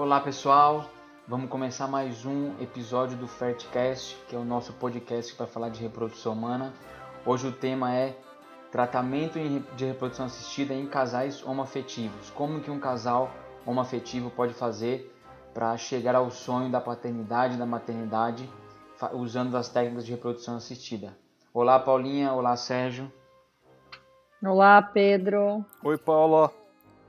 Olá pessoal, vamos começar mais um episódio do Fertcast, que é o nosso podcast para falar de reprodução humana. Hoje o tema é tratamento de reprodução assistida em casais homoafetivos. Como que um casal homoafetivo pode fazer para chegar ao sonho da paternidade e da maternidade usando as técnicas de reprodução assistida. Olá Paulinha, olá Sérgio. Olá Pedro. Oi Paula.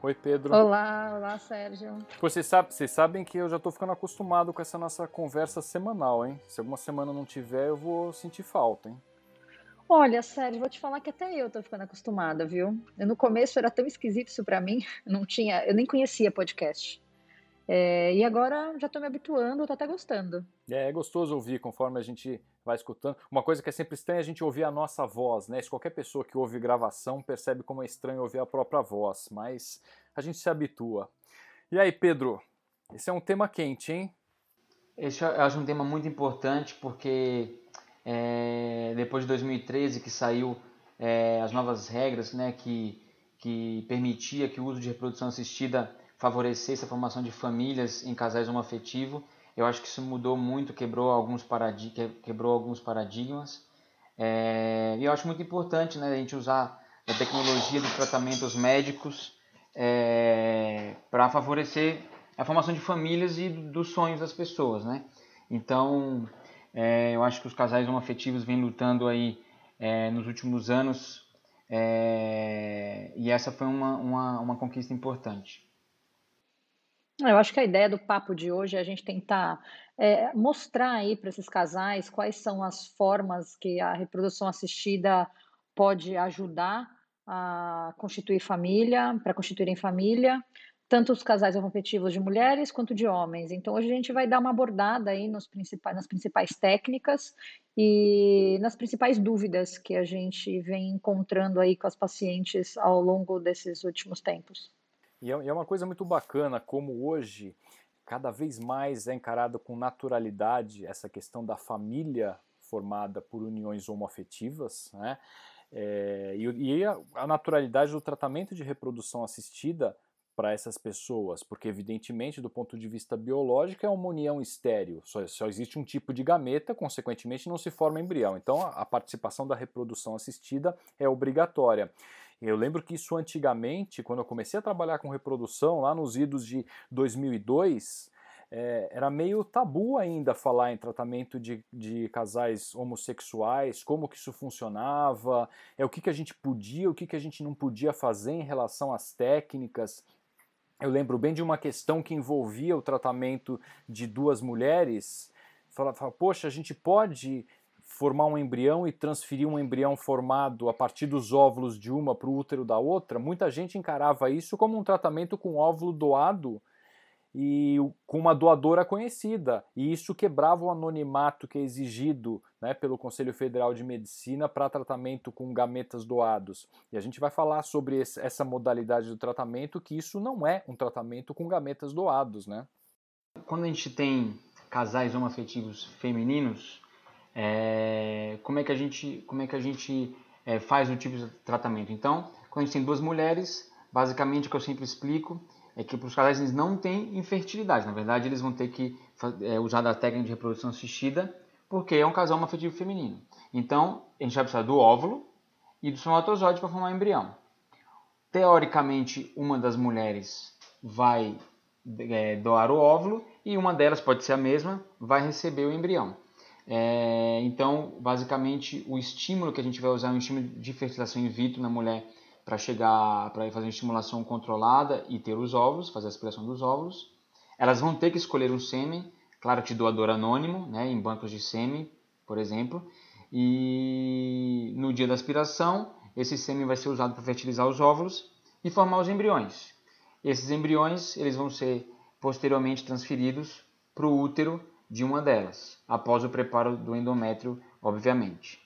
Oi, Pedro. Olá, olá, Sérgio. Vocês, sabe, vocês sabem que eu já estou ficando acostumado com essa nossa conversa semanal, hein? Se alguma semana não tiver, eu vou sentir falta, hein? Olha, Sérgio, vou te falar que até eu estou ficando acostumada, viu? Eu, no começo era tão esquisito isso para mim, não tinha, eu nem conhecia podcast. É, e agora já estou me habituando, estou até gostando. É, é gostoso ouvir conforme a gente vai escutando. Uma coisa que é sempre estranha é a gente ouvir a nossa voz, né? Se qualquer pessoa que ouve gravação percebe como é estranho ouvir a própria voz, mas a gente se habitua. E aí, Pedro? Esse é um tema quente, hein? Esse eu acho um tema muito importante porque é, depois de 2013 que saiu é, as novas regras, né, que, que permitia que o uso de reprodução assistida favorecesse a formação de famílias em casais homoafetivos. Eu acho que isso mudou muito, quebrou alguns, paradig quebrou alguns paradigmas. É, e eu acho muito importante né, a gente usar a tecnologia dos tratamentos médicos é, para favorecer a formação de famílias e dos sonhos das pessoas. Né? Então, é, eu acho que os casais homoafetivos vêm lutando aí é, nos últimos anos é, e essa foi uma, uma, uma conquista importante. Eu acho que a ideia do papo de hoje é a gente tentar é, mostrar aí para esses casais quais são as formas que a reprodução assistida pode ajudar a constituir família, para constituírem família, tanto os casais homoafetivos de mulheres quanto de homens. Então hoje a gente vai dar uma abordada aí nos principais, nas principais técnicas e nas principais dúvidas que a gente vem encontrando aí com as pacientes ao longo desses últimos tempos. É, e é uma coisa muito bacana como hoje cada vez mais é encarado com naturalidade essa questão da família formada por uniões homoafetivas, né? É, e, e a naturalidade do tratamento de reprodução assistida para essas pessoas, porque evidentemente do ponto de vista biológico é uma união estéreo, só, só existe um tipo de gameta, consequentemente não se forma embrião. Então a, a participação da reprodução assistida é obrigatória. Eu lembro que isso antigamente, quando eu comecei a trabalhar com reprodução, lá nos idos de 2002, é, era meio tabu ainda falar em tratamento de, de, casais homossexuais, como que isso funcionava, é o que, que a gente podia, o que, que a gente não podia fazer em relação às técnicas. Eu lembro bem de uma questão que envolvia o tratamento de duas mulheres. Falava, poxa, a gente pode formar um embrião e transferir um embrião formado a partir dos óvulos de uma para o útero da outra, muita gente encarava isso como um tratamento com óvulo doado e com uma doadora conhecida. E isso quebrava o anonimato que é exigido né, pelo Conselho Federal de Medicina para tratamento com gametas doados. E a gente vai falar sobre esse, essa modalidade do tratamento, que isso não é um tratamento com gametas doados. Né? Quando a gente tem casais homoafetivos femininos, é, como é que a gente, como é que a gente é, faz o tipo de tratamento? Então, quando a gente tem duas mulheres, basicamente o que eu sempre explico é que para os casais eles não têm infertilidade. Na verdade, eles vão ter que é, usar da técnica de reprodução assistida porque é um casal homoafetivo feminino. Então, a gente vai precisar do óvulo e do espermatozoide para formar o embrião. Teoricamente, uma das mulheres vai é, doar o óvulo e uma delas, pode ser a mesma, vai receber o embrião. É, então, basicamente, o estímulo que a gente vai usar é um estímulo de fertilização in vitro na mulher para chegar, para fazer uma estimulação controlada e ter os óvulos, fazer a aspiração dos óvulos. Elas vão ter que escolher um sêmen, claro que doador anônimo, né, em bancos de sêmen, por exemplo. E no dia da aspiração, esse sêmen vai ser usado para fertilizar os óvulos e formar os embriões. Esses embriões eles vão ser posteriormente transferidos para o útero de uma delas, após o preparo do endométrio, obviamente.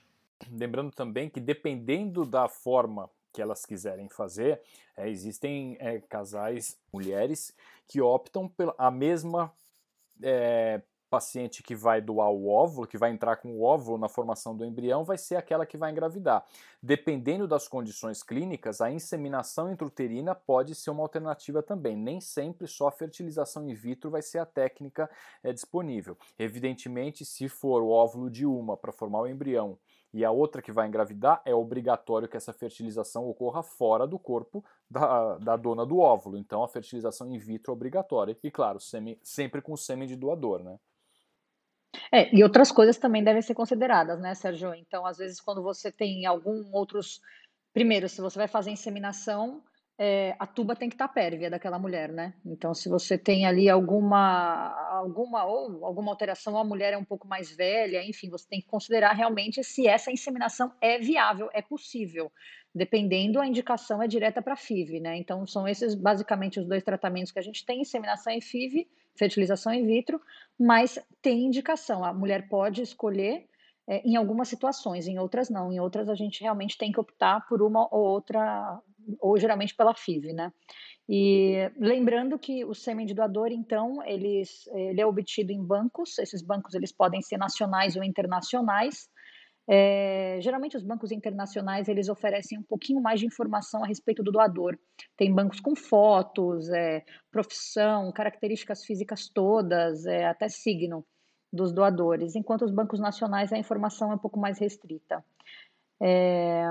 Lembrando também que dependendo da forma que elas quiserem fazer, é, existem é, casais, mulheres, que optam pela mesma é, paciente que vai doar o óvulo, que vai entrar com o óvulo na formação do embrião, vai ser aquela que vai engravidar. Dependendo das condições clínicas, a inseminação intrauterina pode ser uma alternativa também. Nem sempre só a fertilização in vitro vai ser a técnica é, disponível. Evidentemente, se for o óvulo de uma para formar o embrião e a outra que vai engravidar, é obrigatório que essa fertilização ocorra fora do corpo da, da dona do óvulo. Então a fertilização in vitro é obrigatória. E claro, semi, sempre com sêmen de doador, né? É, e outras coisas também devem ser consideradas, né, Sérgio? Então, às vezes, quando você tem algum outros. Primeiro, se você vai fazer inseminação, é, a tuba tem que estar tá pérvia daquela mulher, né? Então, se você tem ali alguma, alguma ou alguma alteração, a mulher é um pouco mais velha, enfim, você tem que considerar realmente se essa inseminação é viável, é possível. Dependendo, a indicação é direta para FIV, né? Então, são esses basicamente os dois tratamentos que a gente tem: inseminação em FIV, fertilização in vitro, mas tem indicação. A mulher pode escolher é, em algumas situações, em outras não. Em outras, a gente realmente tem que optar por uma ou outra ou geralmente pela FIV, né? E lembrando que o sêmen de doador, então, eles, ele é obtido em bancos, esses bancos eles podem ser nacionais ou internacionais, é, geralmente os bancos internacionais eles oferecem um pouquinho mais de informação a respeito do doador. Tem bancos com fotos, é, profissão, características físicas todas, é, até signo dos doadores, enquanto os bancos nacionais a informação é um pouco mais restrita. É,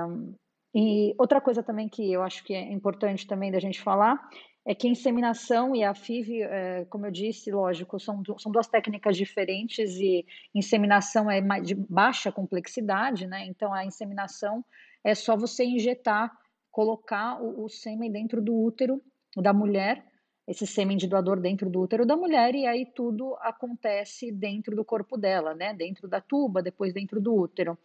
e outra coisa também que eu acho que é importante também da gente falar é que a inseminação e a FIV, é, como eu disse, lógico, são, são duas técnicas diferentes e inseminação é de baixa complexidade, né? Então a inseminação é só você injetar, colocar o, o sêmen dentro do útero da mulher esse sêmen de doador dentro do útero da mulher e aí tudo acontece dentro do corpo dela, né? Dentro da tuba, depois dentro do útero.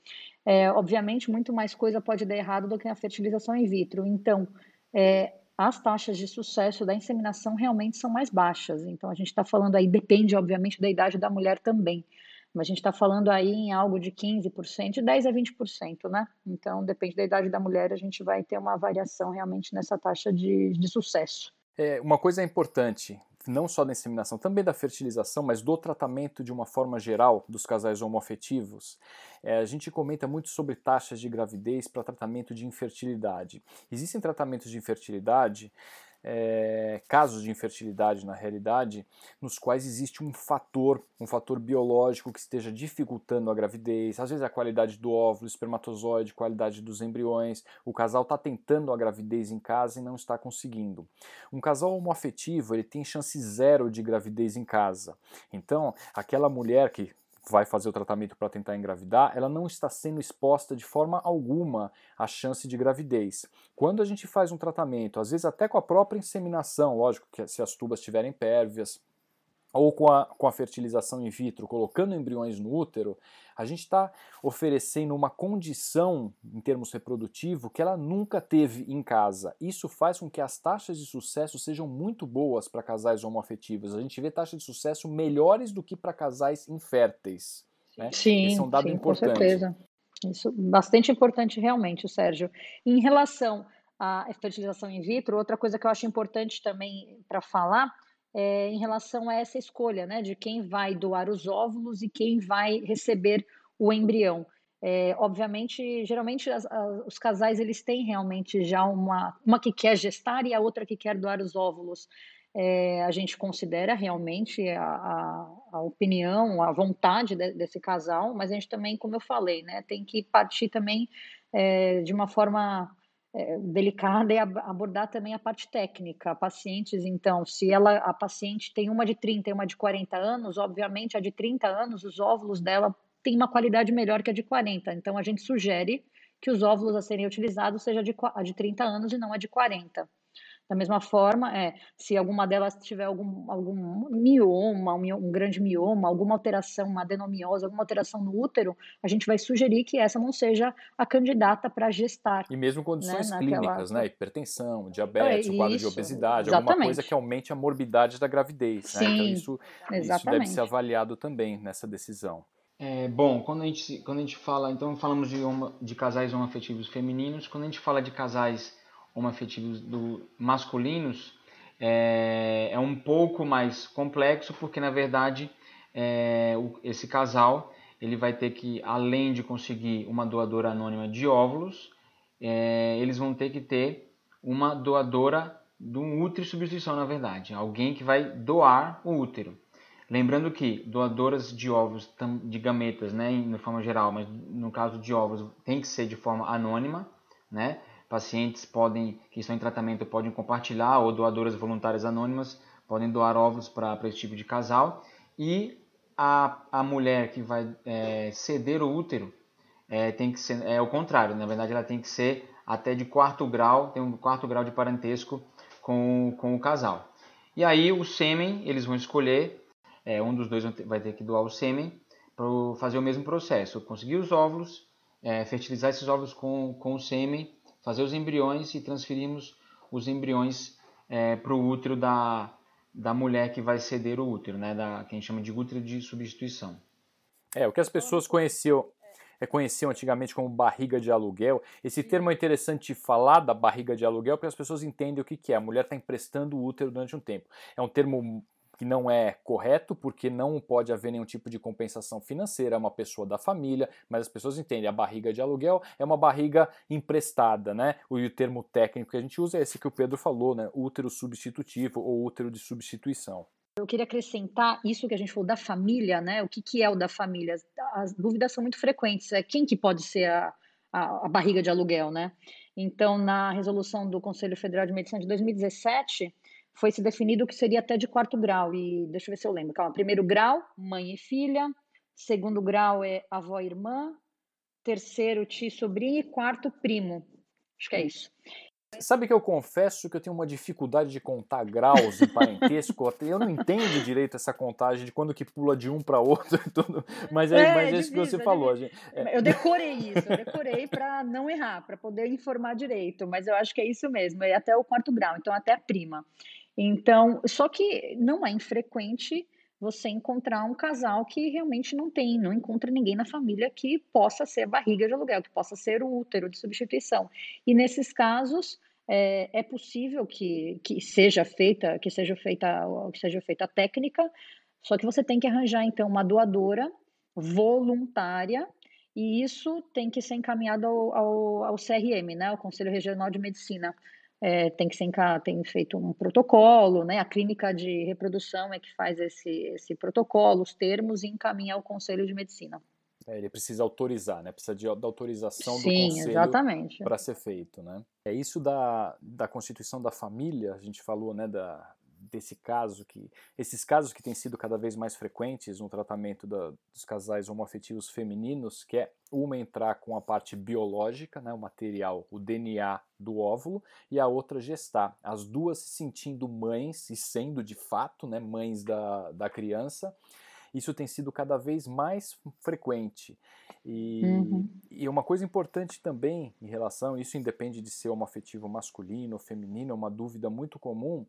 É, obviamente, muito mais coisa pode dar errado do que a fertilização in vitro. Então, é, as taxas de sucesso da inseminação realmente são mais baixas. Então, a gente está falando aí, depende, obviamente, da idade da mulher também. Mas a gente está falando aí em algo de 15%, de 10% a 20%, né? Então, depende da idade da mulher, a gente vai ter uma variação realmente nessa taxa de, de sucesso. É, uma coisa importante, não só da inseminação, também da fertilização, mas do tratamento de uma forma geral dos casais homoafetivos. É, a gente comenta muito sobre taxas de gravidez para tratamento de infertilidade. Existem tratamentos de infertilidade é, casos de infertilidade na realidade, nos quais existe um fator, um fator biológico que esteja dificultando a gravidez, às vezes a qualidade do óvulo, espermatozoide, qualidade dos embriões, o casal está tentando a gravidez em casa e não está conseguindo. Um casal homoafetivo ele tem chance zero de gravidez em casa. Então, aquela mulher que vai fazer o tratamento para tentar engravidar, ela não está sendo exposta de forma alguma à chance de gravidez. Quando a gente faz um tratamento, às vezes até com a própria inseminação, lógico que se as tubas estiverem pérvias, ou com a, com a fertilização in vitro, colocando embriões no útero, a gente está oferecendo uma condição em termos reprodutivo que ela nunca teve em casa. Isso faz com que as taxas de sucesso sejam muito boas para casais homoafetivos. A gente vê taxas de sucesso melhores do que para casais inférteis. Né? Sim, Esse é um dado sim, importante. com certeza. Isso bastante importante realmente, Sérgio. Em relação à fertilização in vitro, outra coisa que eu acho importante também para falar é, em relação a essa escolha, né, de quem vai doar os óvulos e quem vai receber o embrião. É, obviamente, geralmente as, as, os casais eles têm realmente já uma, uma que quer gestar e a outra que quer doar os óvulos. É, a gente considera realmente a, a, a opinião, a vontade de, desse casal, mas a gente também, como eu falei, né, tem que partir também de uma forma é, delicada é abordar também a parte técnica. Pacientes, então, se ela, a paciente tem uma de 30 e uma de 40 anos, obviamente a de 30 anos, os óvulos dela têm uma qualidade melhor que a de 40. Então, a gente sugere que os óvulos a serem utilizados seja de, a de 30 anos e não a de 40. Da mesma forma, é, se alguma delas tiver algum, algum mioma, um, um, grande mioma, alguma alteração, uma adenomiose, alguma alteração no útero, a gente vai sugerir que essa não seja a candidata para gestar. E mesmo condições né, clínicas, né? Hipertensão, diabetes, é, quadro de obesidade, exatamente. alguma coisa que aumente a morbidade da gravidez. Né? Então, Sim, isso, isso deve ser avaliado também nessa decisão. É, bom, quando a, gente, quando a gente fala, então falamos de, uma, de casais homoafetivos femininos, quando a gente fala de casais homoafetivos do, masculinos é, é um pouco mais complexo, porque na verdade é, esse casal ele vai ter que, além de conseguir uma doadora anônima de óvulos, é, eles vão ter que ter uma doadora de um útero substituição, na verdade. Alguém que vai doar o útero. Lembrando que doadoras de ovos, de gametas, né, de forma geral, mas no caso de ovos, tem que ser de forma anônima, né? Pacientes podem, que estão em tratamento podem compartilhar ou doadoras voluntárias anônimas podem doar ovos para esse tipo de casal. E a, a mulher que vai é, ceder o útero é, tem que ser, é o contrário, na verdade ela tem que ser até de quarto grau, tem um quarto grau de parentesco com, com o casal. E aí o sêmen, eles vão escolher, é, um dos dois vai ter que doar o sêmen para fazer o mesmo processo, conseguir os óvulos, é, fertilizar esses óvulos com, com o sêmen, fazer os embriões e transferirmos os embriões é, para o útero da, da mulher que vai ceder o útero, né, da, que a gente chama de útero de substituição. É, o que as pessoas conheciam é, conheciam antigamente como barriga de aluguel. Esse termo é interessante falar da barriga de aluguel porque as pessoas entendem o que, que é. A mulher está emprestando o útero durante um tempo. É um termo que não é correto, porque não pode haver nenhum tipo de compensação financeira, é uma pessoa da família, mas as pessoas entendem, a barriga de aluguel é uma barriga emprestada, né? O termo técnico que a gente usa é esse que o Pedro falou, né? Útero substitutivo ou útero de substituição. Eu queria acrescentar isso que a gente falou da família, né? O que, que é o da família? As dúvidas são muito frequentes. É quem que pode ser a, a, a barriga de aluguel, né? Então, na resolução do Conselho Federal de Medicina de 2017, foi se definido que seria até de quarto grau. E deixa eu ver se eu lembro. Calma. Primeiro grau, mãe e filha. Segundo grau é avó e irmã. Terceiro, tio sobrinho. E quarto, primo. Acho que é isso. Sabe que eu confesso que eu tenho uma dificuldade de contar graus em parentesco. eu não entendo direito essa contagem de quando que pula de um para outro. Tudo. Mas é, é, mas é isso que você é falou. Gente, é. Eu decorei isso, eu decorei para não errar, para poder informar direito. Mas eu acho que é isso mesmo, é até o quarto grau, então até a prima. Então, só que não é infrequente você encontrar um casal que realmente não tem, não encontra ninguém na família que possa ser barriga de aluguel, que possa ser o útero de substituição. E nesses casos é, é possível que, que seja feita, que seja feita, que seja feita a técnica, só que você tem que arranjar então uma doadora voluntária e isso tem que ser encaminhado ao, ao, ao CRM, né, o Conselho Regional de Medicina é, tem que ser tem feito um protocolo, né? A clínica de reprodução é que faz esse, esse protocolo, os termos e encaminha ao Conselho de Medicina. É, ele precisa autorizar, né? Precisa de, da autorização Sim, do conselho para ser feito, né? É isso da, da constituição da família, a gente falou, né? Da, desse caso que esses casos que têm sido cada vez mais frequentes no tratamento da, dos casais homoafetivos femininos, que é uma entrar com a parte biológica, né, o material, o DNA do óvulo, e a outra gestar. As duas se sentindo mães e sendo de fato né, mães da, da criança. Isso tem sido cada vez mais frequente. E, uhum. e uma coisa importante também em relação, isso independe de ser homoafetivo masculino ou feminino, é uma dúvida muito comum,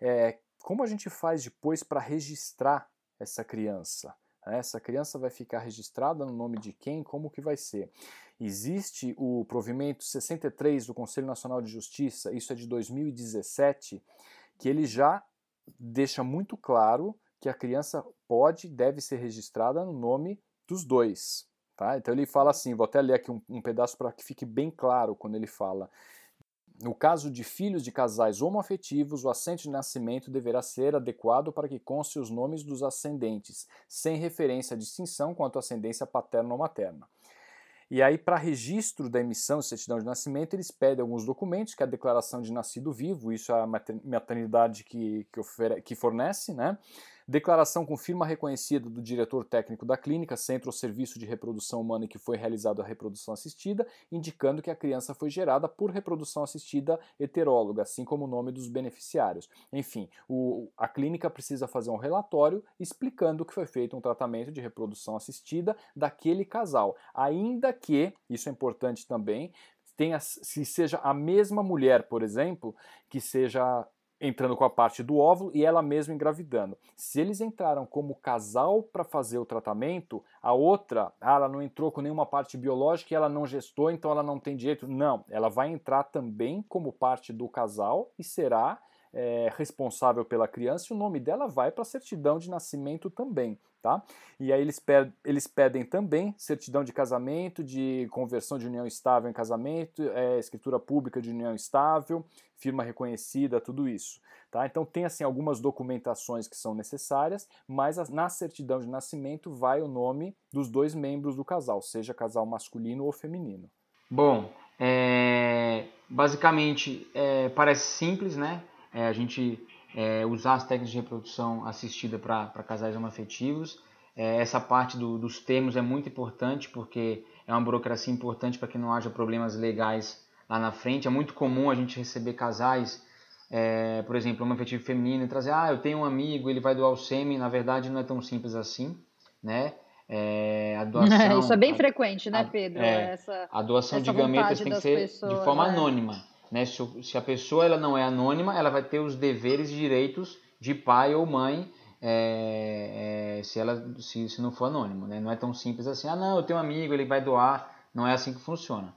é como a gente faz depois para registrar essa criança? Né? Essa criança vai ficar registrada no nome de quem? Como que vai ser? Existe o provimento 63 do Conselho Nacional de Justiça, isso é de 2017, que ele já deixa muito claro que a criança pode deve ser registrada no nome dos dois. Tá? Então ele fala assim, vou até ler aqui um, um pedaço para que fique bem claro quando ele fala. No caso de filhos de casais homoafetivos, o assento de nascimento deverá ser adequado para que conste os nomes dos ascendentes, sem referência à distinção quanto à ascendência paterna ou materna. E aí, para registro da emissão de certidão de nascimento, eles pedem alguns documentos, que é a declaração de nascido vivo, isso é a maternidade que, que, que fornece, né? Declaração com firma reconhecida do diretor técnico da clínica, centro ou serviço de reprodução humana em que foi realizada a reprodução assistida, indicando que a criança foi gerada por reprodução assistida heteróloga, assim como o nome dos beneficiários. Enfim, o, a clínica precisa fazer um relatório explicando que foi feito um tratamento de reprodução assistida daquele casal, ainda que, isso é importante também, tenha, se seja a mesma mulher, por exemplo, que seja entrando com a parte do óvulo e ela mesma engravidando. Se eles entraram como casal para fazer o tratamento, a outra, ah, ela não entrou com nenhuma parte biológica e ela não gestou, então ela não tem direito. Não, ela vai entrar também como parte do casal e será é, responsável pela criança e o nome dela vai para a certidão de nascimento também. Tá? E aí eles, eles pedem também certidão de casamento, de conversão de união estável em casamento, é, escritura pública de união estável, firma reconhecida, tudo isso. Tá? Então tem assim algumas documentações que são necessárias, mas a, na certidão de nascimento vai o nome dos dois membros do casal, seja casal masculino ou feminino. Bom, é, basicamente é, parece simples, né? É, a gente é, usar as técnicas de reprodução assistida para casais homoafetivos. É, essa parte do, dos termos é muito importante porque é uma burocracia importante para que não haja problemas legais lá na frente. É muito comum a gente receber casais, é, por exemplo, um afetivo feminino e trazer, ah, eu tenho um amigo, ele vai doar o sêmen. Na verdade, não é tão simples assim, né? É, a doação, Isso é bem a, frequente, né, Pedro? É, essa, a doação de gametas tem que ser pessoas, de forma é. anônima. Né? Se, se, a pessoa ela não é anônima, ela vai ter os deveres e direitos de pai ou mãe é, é, se ela se, se não for anônimo. Né? Não é tão simples assim, ah não, eu tenho um amigo, ele vai doar. Não é assim que funciona.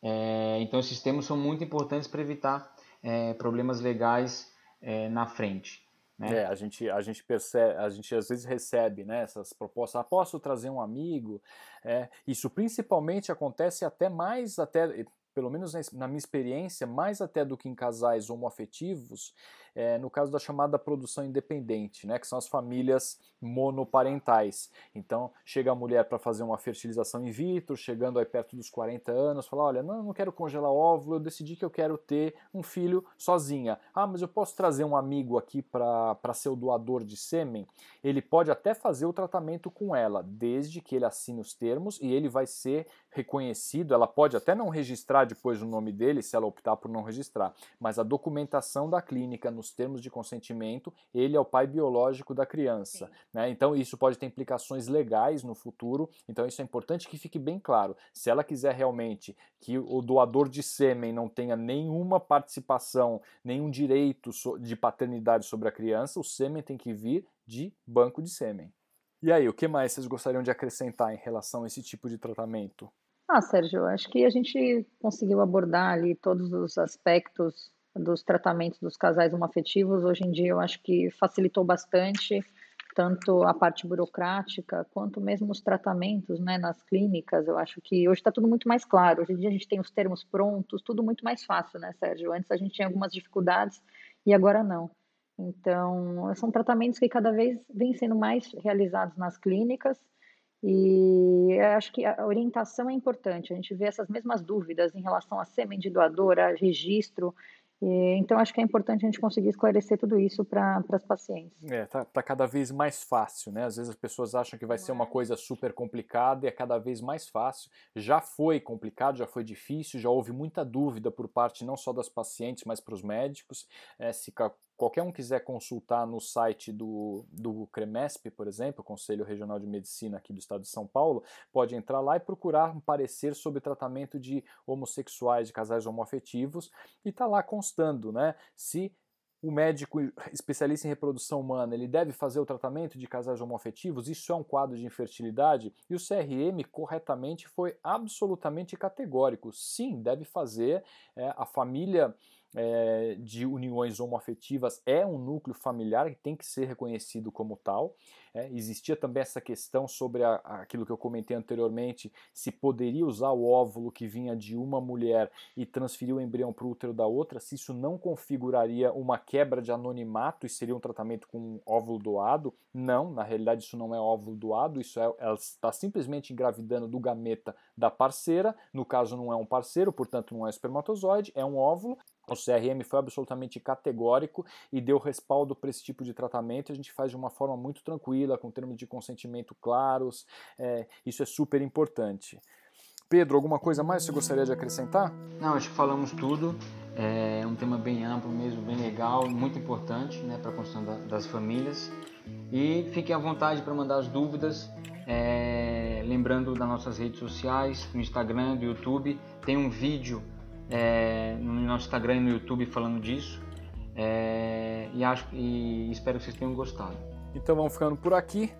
É, então esses termos são muito importantes para evitar é, problemas legais é, na frente. Né? É, a gente, a gente percebe, a gente às vezes recebe né, essas propostas, ah, posso trazer um amigo? É, isso principalmente acontece até mais, até pelo menos na minha experiência, mais até do que em casais homoafetivos, é, no caso da chamada produção independente, né, que são as famílias monoparentais. Então, chega a mulher para fazer uma fertilização in vitro, chegando aí perto dos 40 anos, fala: Olha, não, não quero congelar óvulo, eu decidi que eu quero ter um filho sozinha. Ah, mas eu posso trazer um amigo aqui para ser o doador de sêmen? Ele pode até fazer o tratamento com ela, desde que ele assine os termos e ele vai ser reconhecido. Ela pode até não registrar depois o nome dele, se ela optar por não registrar, mas a documentação da clínica no nos termos de consentimento, ele é o pai biológico da criança. Né? Então, isso pode ter implicações legais no futuro. Então, isso é importante que fique bem claro. Se ela quiser realmente que o doador de sêmen não tenha nenhuma participação, nenhum direito de paternidade sobre a criança, o sêmen tem que vir de banco de sêmen. E aí, o que mais vocês gostariam de acrescentar em relação a esse tipo de tratamento? Ah, Sérgio, acho que a gente conseguiu abordar ali todos os aspectos dos tratamentos dos casais homoafetivos, hoje em dia eu acho que facilitou bastante, tanto a parte burocrática, quanto mesmo os tratamentos né, nas clínicas. Eu acho que hoje está tudo muito mais claro. Hoje em dia a gente tem os termos prontos, tudo muito mais fácil, né, Sérgio? Antes a gente tinha algumas dificuldades e agora não. Então, são tratamentos que cada vez vêm sendo mais realizados nas clínicas e acho que a orientação é importante. A gente vê essas mesmas dúvidas em relação a sêmen de doadora, registro, então, acho que é importante a gente conseguir esclarecer tudo isso para as pacientes. É, tá, tá, cada vez mais fácil, né? Às vezes as pessoas acham que vai ser uma coisa super complicada e é cada vez mais fácil. Já foi complicado, já foi difícil, já houve muita dúvida por parte não só das pacientes, mas para os médicos. É, se qualquer um quiser consultar no site do, do CREMESP, por exemplo, Conselho Regional de Medicina aqui do estado de São Paulo, pode entrar lá e procurar um parecer sobre tratamento de homossexuais, de casais homoafetivos, e está lá constando, né? Se o médico especialista em reprodução humana ele deve fazer o tratamento de casais homoafetivos, isso é um quadro de infertilidade, e o CRM corretamente foi absolutamente categórico. Sim, deve fazer. É, a família é, de uniões homoafetivas é um núcleo familiar que tem que ser reconhecido como tal. É, existia também essa questão sobre a, aquilo que eu comentei anteriormente, se poderia usar o óvulo que vinha de uma mulher e transferir o embrião para o útero da outra, se isso não configuraria uma quebra de anonimato e seria um tratamento com óvulo doado. Não, na realidade isso não é óvulo doado, isso é, ela está simplesmente engravidando do gameta da parceira, no caso não é um parceiro, portanto não é espermatozoide, é um óvulo, o CRM foi absolutamente categórico e deu respaldo para esse tipo de tratamento. A gente faz de uma forma muito tranquila, com termos de consentimento claros. É, isso é super importante. Pedro, alguma coisa mais você gostaria de acrescentar? Não, acho que falamos tudo. É um tema bem amplo mesmo, bem legal, muito importante né, para a construção da, das famílias. E fiquem à vontade para mandar as dúvidas. É, lembrando das nossas redes sociais, no Instagram, do YouTube, tem um vídeo é, no nosso Instagram e no YouTube falando disso. É, e, acho, e espero que vocês tenham gostado. Então vamos ficando por aqui.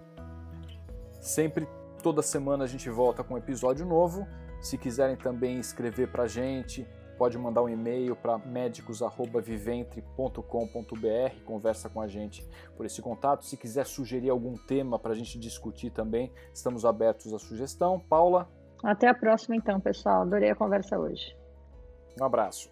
Sempre, toda semana a gente volta com um episódio novo. Se quiserem também escrever pra gente, pode mandar um e-mail para médicos@viventre.com.br, conversa com a gente por esse contato. Se quiser sugerir algum tema para a gente discutir também, estamos abertos à sugestão. Paula? Até a próxima então, pessoal. Adorei a conversa hoje. Um abraço.